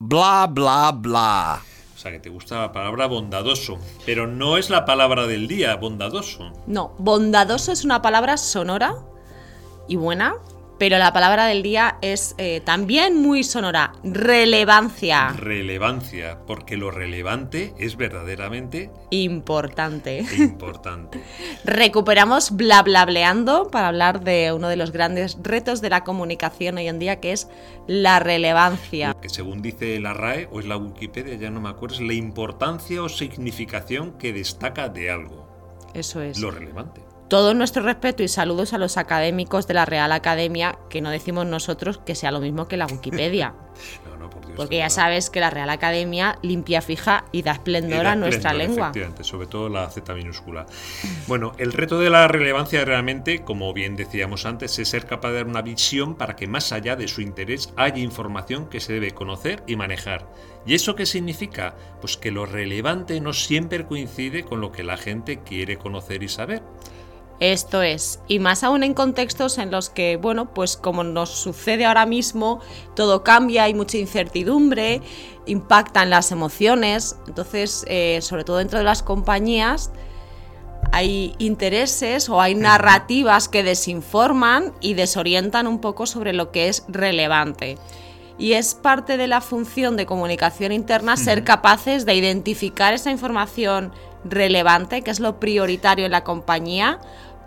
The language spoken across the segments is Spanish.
Bla, bla, bla. O sea, que te gusta la palabra bondadoso, pero no es la palabra del día, bondadoso. No, bondadoso es una palabra sonora y buena, pero la palabra del día es eh, también muy sonora, relevancia. Relevancia, porque lo relevante es verdaderamente Importante. importante. Recuperamos bla bla bleando para hablar de uno de los grandes retos de la comunicación hoy en día, que es la relevancia. que según dice la RAE o es la Wikipedia, ya no me acuerdo, es la importancia o significación que destaca de algo. Eso es. Lo relevante. Todo nuestro respeto y saludos a los académicos de la Real Academia, que no decimos nosotros que sea lo mismo que la Wikipedia. No, no, por Dios. Porque ya verdad. sabes que la Real Academia limpia, fija y da esplendor Era a nuestra esplendor, lengua. Efectivamente, sobre todo la Z minúscula. Bueno, el reto de la relevancia realmente, como bien decíamos antes, es ser capaz de dar una visión para que más allá de su interés haya información que se debe conocer y manejar. ¿Y eso qué significa? Pues que lo relevante no siempre coincide con lo que la gente quiere conocer y saber. Esto es, y más aún en contextos en los que, bueno, pues como nos sucede ahora mismo, todo cambia, hay mucha incertidumbre, impactan las emociones, entonces, eh, sobre todo dentro de las compañías, hay intereses o hay narrativas que desinforman y desorientan un poco sobre lo que es relevante. Y es parte de la función de comunicación interna ser capaces de identificar esa información relevante, que es lo prioritario en la compañía,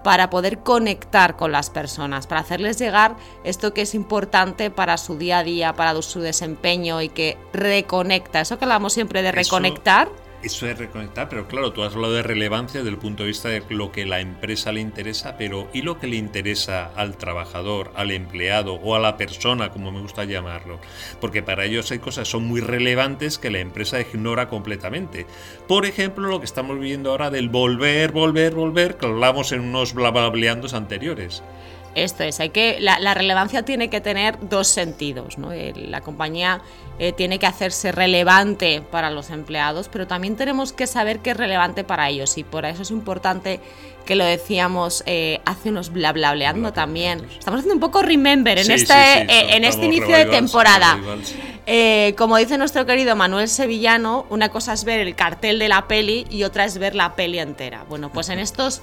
para poder conectar con las personas, para hacerles llegar esto que es importante para su día a día, para su desempeño y que reconecta. Eso que hablamos siempre de reconectar. Eso es reconectar, pero claro, tú has hablado de relevancia desde el punto de vista de lo que la empresa le interesa, pero ¿y lo que le interesa al trabajador, al empleado o a la persona, como me gusta llamarlo? Porque para ellos hay cosas que son muy relevantes que la empresa ignora completamente. Por ejemplo, lo que estamos viviendo ahora del volver, volver, volver, que hablamos en unos blablableandos anteriores. Esto es, hay que la, relevancia tiene que tener dos sentidos. ¿no? Eh, La compañía eh, tiene que hacerse relevante para los empleados, pero también tenemos que saber que es relevante para ellos y por eso es importante que lo decíamos eh, hace unos bla bla bleando también. Estamos haciendo un poco remember en Sí, este, sí, sí, eh, en este inicio de temporada. Eh, como dice nuestro querido Manuel Sevillano, una cosa es ver el cartel de la peli y otra es ver la peli entera. Bueno, pues en estos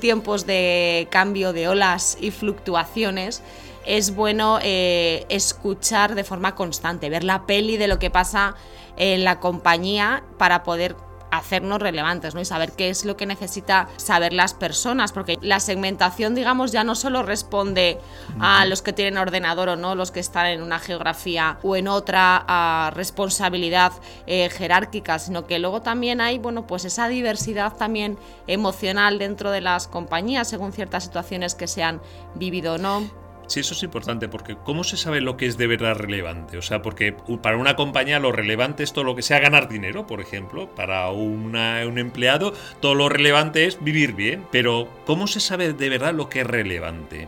tiempos de cambio de olas y fluctuaciones es bueno eh, escuchar de forma constante, ver la peli de lo que pasa en la compañía para poder hacernos relevantes ¿no? y saber qué es lo que necesita saber las personas, porque la segmentación, digamos, ya no solo responde a los que tienen ordenador o no, los que están en una geografía o en otra a responsabilidad eh, jerárquica, sino que luego también hay, bueno, pues esa diversidad también emocional dentro de las compañías, según ciertas situaciones que se han vivido o no. Sí, eso es importante, porque ¿cómo se sabe lo que es de verdad relevante? O sea, porque para una compañía lo relevante es todo lo que sea ganar dinero, por ejemplo. Para una- un empleado todo lo relevante es vivir bien. Pero ¿cómo se sabe de verdad lo que es relevante?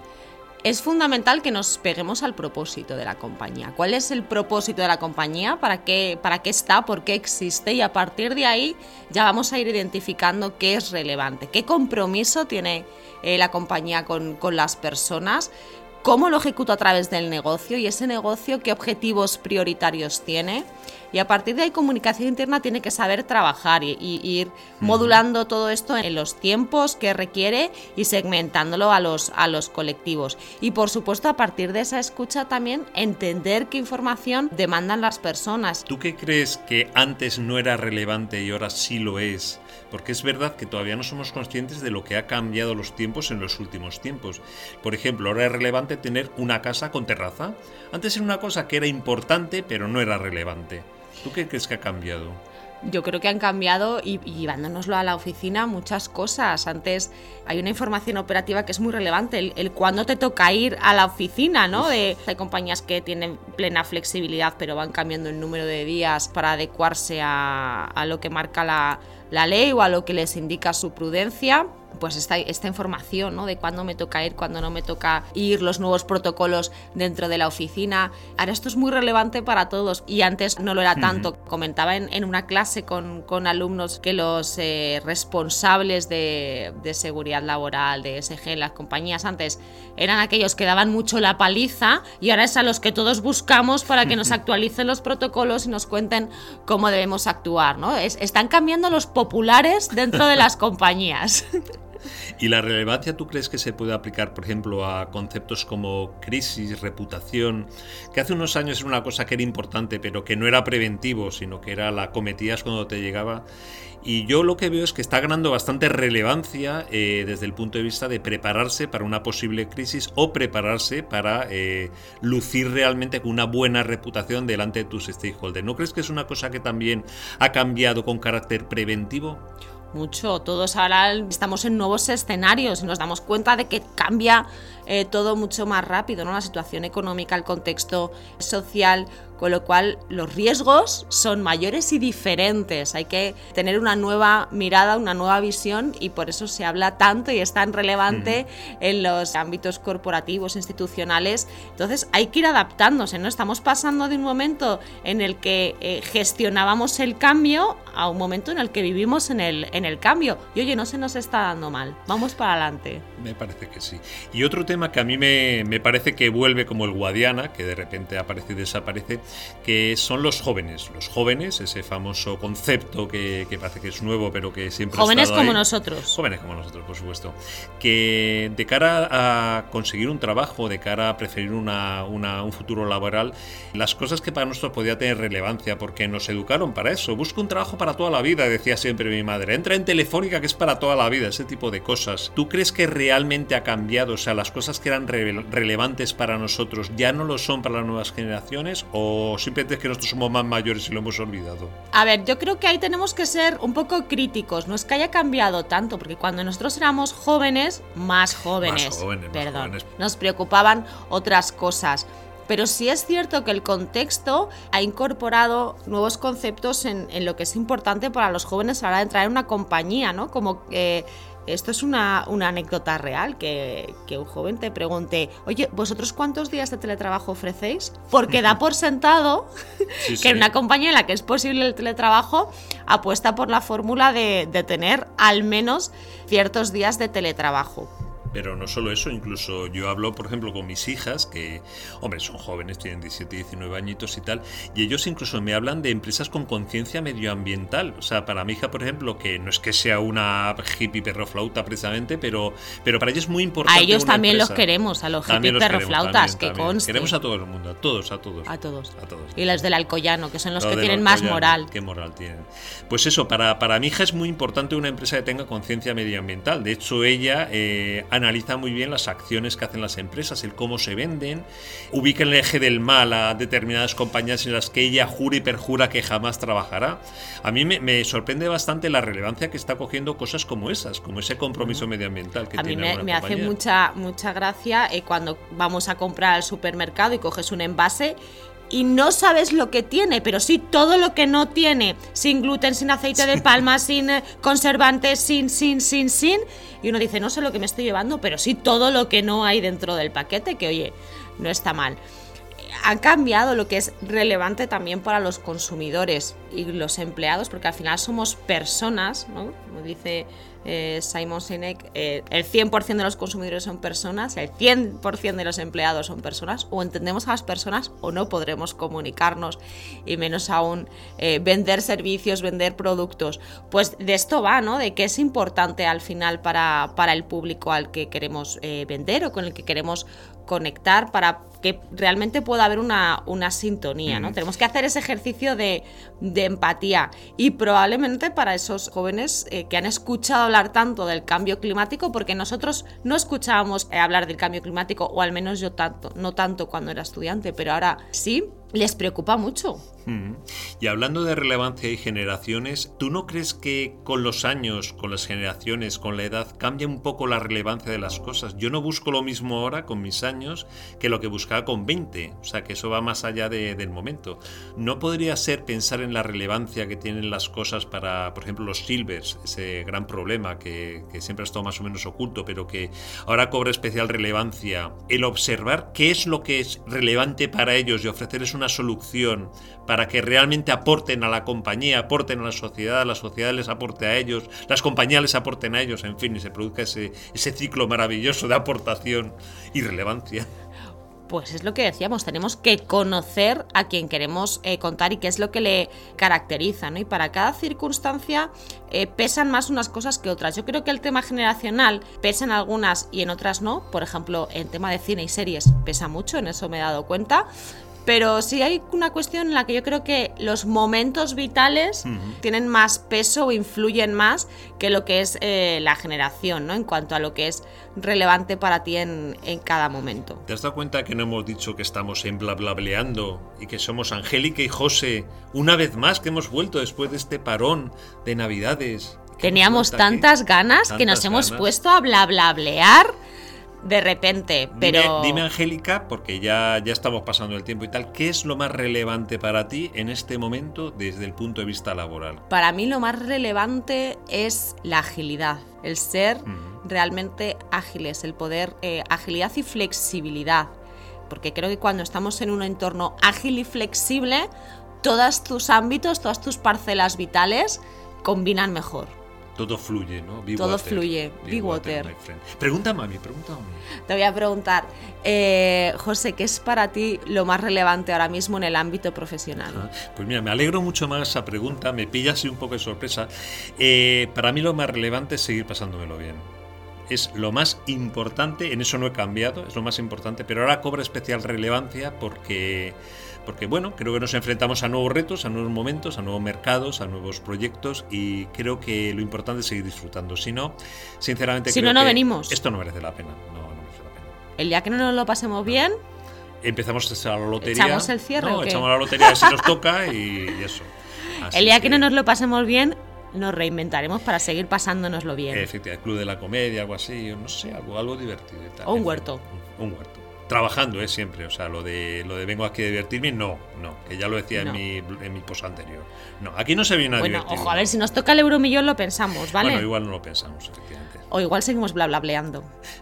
Es fundamental que nos peguemos al propósito de la compañía. ¿Cuál es el propósito de la compañía? ¿Para qué, para qué está? ¿Por qué existe? Y a partir de ahí ya vamos a ir identificando qué es relevante, qué compromiso tiene eh, la compañía con, con las personas, cómo lo ejecuta a través del negocio y ese negocio qué objetivos prioritarios tiene. Y a partir de ahí comunicación interna tiene que saber trabajar y, y ir modulando todo esto en los tiempos que requiere y segmentándolo a los, a los colectivos. Y por supuesto a partir de esa escucha también entender qué información demandan las personas. ¿Tú qué crees que antes no era relevante y ahora sí lo es? Porque es verdad que todavía no somos conscientes de lo que ha cambiado los tiempos en los últimos tiempos. Por ejemplo, ahora es relevante tener una casa con terraza. Antes era una cosa que era importante pero no era relevante. ¿Tú qué crees que ha cambiado? Yo creo que han cambiado y, y llevándonoslo a la oficina muchas cosas. Antes hay una información operativa que es muy relevante, el, el cuándo te toca ir a la oficina, ¿no? De, hay compañías que tienen plena flexibilidad pero van cambiando el número de días para adecuarse a, a lo que marca la, la ley o a lo que les indica su prudencia pues esta, esta información ¿no? de cuándo me toca ir, cuándo no me toca ir, los nuevos protocolos dentro de la oficina. Ahora esto es muy relevante para todos y antes no lo era tanto. Comentaba en, en, una clase con, con alumnos que los eh, responsables de, de, seguridad laboral, de SG en las compañías antes, eran aquellos que daban mucho la paliza y ahora es a los que todos buscamos para que nos actualicen los protocolos y nos cuenten cómo debemos actuar. ¿no? Es, están cambiando los populares dentro de las compañías. ¿Y la relevancia tú crees que se puede aplicar, por ejemplo, a conceptos como crisis, reputación, que hace unos años era una cosa que era importante, pero que no era preventivo, sino que era la cometías cuando te llegaba? Y yo lo que veo es que está ganando bastante relevancia eh, desde el punto de vista de prepararse para una posible crisis o prepararse para eh, lucir realmente con una buena reputación delante de tus stakeholders. ¿No crees que es una cosa que también ha cambiado con carácter preventivo? Mucho. Todos ahora estamos en nuevos escenarios y nos damos cuenta de que cambia eh, todo mucho más rápido, ¿no? La situación económica, el contexto social, con lo cual los riesgos son mayores y diferentes. Hay que tener una nueva mirada, una nueva visión y por eso se habla tanto y es tan relevante en los ámbitos corporativos, institucionales. Entonces hay que ir adaptándose, ¿no? Estamos pasando de un momento en el que eh, gestionábamos el cambio a un momento en el que vivimos en el, en el cambio. Y oye, no se nos está dando mal. Vamos para adelante. Me parece que sí. Y otro tema que a mí me, me parece que vuelve como el Guadiana, que de repente aparece y desaparece, que son los jóvenes. Los jóvenes, ese famoso concepto que, parece que es nuevo, pero que siempre Jóvenes ha como ahí. nosotros. Jóvenes como nosotros, por supuesto. Que de cara a conseguir un trabajo, de cara a preferir una, una, un futuro laboral, las cosas que para nosotros podía tener relevancia, porque nos educaron para eso. Busca un trabajo para toda la vida, decía siempre mi madre. Entra en Telefónica, que es para toda la vida, ese tipo de cosas. ¿Tú crees que realmente ha cambiado? O sea, las cosas que eran re relevantes para nosotros ya no lo son para las nuevas generaciones o simplemente es que nosotros somos más mayores y lo hemos olvidado? A ver, yo creo que ahí tenemos que ser un poco críticos. No es que haya cambiado tanto, porque cuando nosotros éramos jóvenes, más jóvenes, más jóvenes perdón, más jóvenes. nos preocupaban otras cosas. Pero sí es cierto que el contexto ha incorporado nuevos conceptos en, en, lo que es importante para los jóvenes a la hora de entrar en una compañía, ¿no? Como eh, esto es una, una anécdota real, que, que, un joven te pregunte, oye, ¿vosotros cuántos días de teletrabajo ofrecéis? Porque da por sentado sí, que sí. en una compañía en la que es posible el teletrabajo apuesta por la fórmula de, de tener al menos ciertos días de teletrabajo. Pero no solo eso, incluso yo hablo, por ejemplo, con mis hijas, que, hombre, son jóvenes, tienen 17, 19 añitos y tal, y ellos incluso me hablan de empresas con conciencia medioambiental. O sea, para mi hija, por ejemplo, que no es que sea una hippie perroflauta precisamente, pero, pero para ellos es muy importante. A ellos también empresa. los queremos, a los hippie perroflautas, que conste. Queremos a todo el mundo, a todos, a todos. A todos. A todos. Y los del Alcoyano, que son los Lo que tienen más moral. ¿Qué moral tienen? Pues eso, para, para mi hija es muy importante una empresa que tenga conciencia medioambiental. De hecho, ella eh, analiza muy bien las acciones que hacen las empresas, el cómo se venden, ubica el eje del mal a determinadas compañías en las que ella jura y perjura que jamás trabajará. A mí me, me sorprende bastante la relevancia que está cogiendo cosas como esas, como ese compromiso medioambiental que A mí tiene me, alguna me hace mucha, mucha gracia eh, cuando vamos a comprar al supermercado y coges un envase y no sabes lo que tiene, pero sí todo lo que no tiene, sin gluten, sin aceite de palma, sin eh, conservantes, sin, sin, sin, sin. Y uno dice, no sé lo que me estoy llevando, pero sí todo lo que no hay dentro del paquete, que oye, no está mal. Han cambiado lo que es relevante también para los consumidores y los empleados, porque al final somos personas, ¿no? Como dice eh, Simon Sinek, eh, el 100% de los consumidores son personas, el 100% de los empleados son personas, o entendemos a las personas o no podremos comunicarnos, y menos aún eh, vender servicios, vender productos. Pues de esto va, ¿no? De que es importante al final para, para el público al que queremos eh, vender o con el que queremos conectar para que realmente pueda haber una, una sintonía, ¿no? Mm. Tenemos que hacer ese ejercicio de, de empatía y probablemente para esos jóvenes eh, que han escuchado hablar tanto del cambio climático, porque nosotros no escuchábamos eh, hablar del cambio climático, o al menos yo tanto, no tanto cuando era estudiante, pero ahora sí, les preocupa mucho. Y hablando de relevancia y generaciones, ¿tú no crees que con los años, con las generaciones, con la edad, cambia un poco la relevancia de las cosas? Yo no busco lo mismo ahora con mis años que lo que buscaba con 20, o sea que eso va más allá del momento. ¿No podría ser pensar en la relevancia que tienen las cosas para, por ejemplo, los silvers, ese gran problema que, que siempre ha estado más o menos oculto, pero que ahora cobra especial relevancia, el observar qué es lo que es relevante para ellos y ofrecerles una solución para que realmente aporten a la compañía, aporten a la sociedad, la sociedad les aporte a ellos, las compañías les aporten a ellos, en fin, y se produzca ese, ese ciclo maravilloso de aportación y relevancia pues es lo que decíamos, tenemos que conocer a quien queremos eh, contar y qué es lo que le caracteriza, ¿no? Y para cada circunstancia eh, pesan más unas cosas que otras. Yo creo que el tema generacional pesa en algunas y en otras no. Por ejemplo, en tema de cine y series pesa mucho, en eso me he dado cuenta. Pero sí hay una cuestión en la que yo creo que los momentos vitales tienen más peso o influyen más que lo que es eh, la generación, ¿no? En cuanto a lo que es relevante para ti en, cada momento. ¿Te has dado cuenta que no hemos dicho que estamos en blablableando y que somos Angélica y José una vez más que hemos vuelto después de este parón de Navidades? Teníamos tantas ganas que nos hemos puesto a blablablear de repente, pero... Dime, Angélica, porque ya, ya estamos pasando el tiempo y tal, ¿qué es lo más relevante para ti en este momento desde el punto de vista laboral? Para mí lo más relevante es la agilidad, el ser realmente ágiles, el poder, eh, agilidad y flexibilidad, porque creo que cuando estamos en un entorno ágil y flexible, todos tus ámbitos, todas tus parcelas vitales combinan mejor. Todo fluye, ¿no? Todo fluye. Be, water. Pregunta mami, pregunta mami. Te voy a preguntar, eh, José, ¿qué es para ti lo más relevante ahora mismo en el ámbito profesional? Pues mira, me alegro mucho más esa pregunta, me pilla así un poco de sorpresa. Eh, para mí lo más relevante es seguir pasándomelo bien. Es lo más importante, en eso no he cambiado, es lo más importante, pero ahora cobra especial relevancia porque porque bueno, creo que nos enfrentamos a nuevos retos, a nuevos momentos, a nuevos mercados, a nuevos proyectos y creo que lo importante es seguir disfrutando. Si no, sinceramente, si creo no, no que venimos. Esto no merece la pena. No, no merece la pena. El día que no nos lo pasemos bien, empezamos a la lotería. ¿Echamos el cierre? No, echamos la lotería si nos toca y, eso. el día que... no nos lo pasemos bien, nos reinventaremos para seguir pasándonoslo bien. Efectivamente, el club de la comedia, algo así, no sé, algo, algo divertido. o un huerto. un huerto trabajando, ¿eh? Siempre. O sea, lo de, lo de vengo aquí a divertirme, no, no. Que ya lo decía en, mi, en mi post anterior. No, aquí no se viene a bueno, Ojo, a ver, si nos toca el euromillón lo pensamos, ¿vale? Bueno, igual no lo pensamos, efectivamente. O igual seguimos bla bla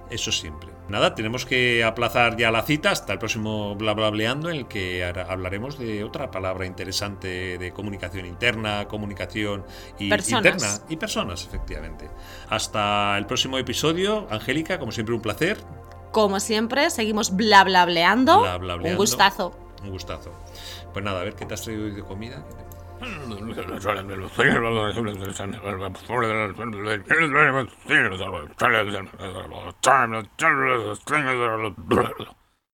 Eso siempre. Nada, tenemos que aplazar ya la cita hasta el próximo bla bla en el que hablaremos de otra palabra interesante de comunicación interna, comunicación y interna y personas, efectivamente. Hasta el próximo episodio, Angélica, como siempre un placer. Como siempre, seguimos bla bla bleando. Un gustazo. Un gustazo. Pues nada, a ver qué te has traído hoy de comida.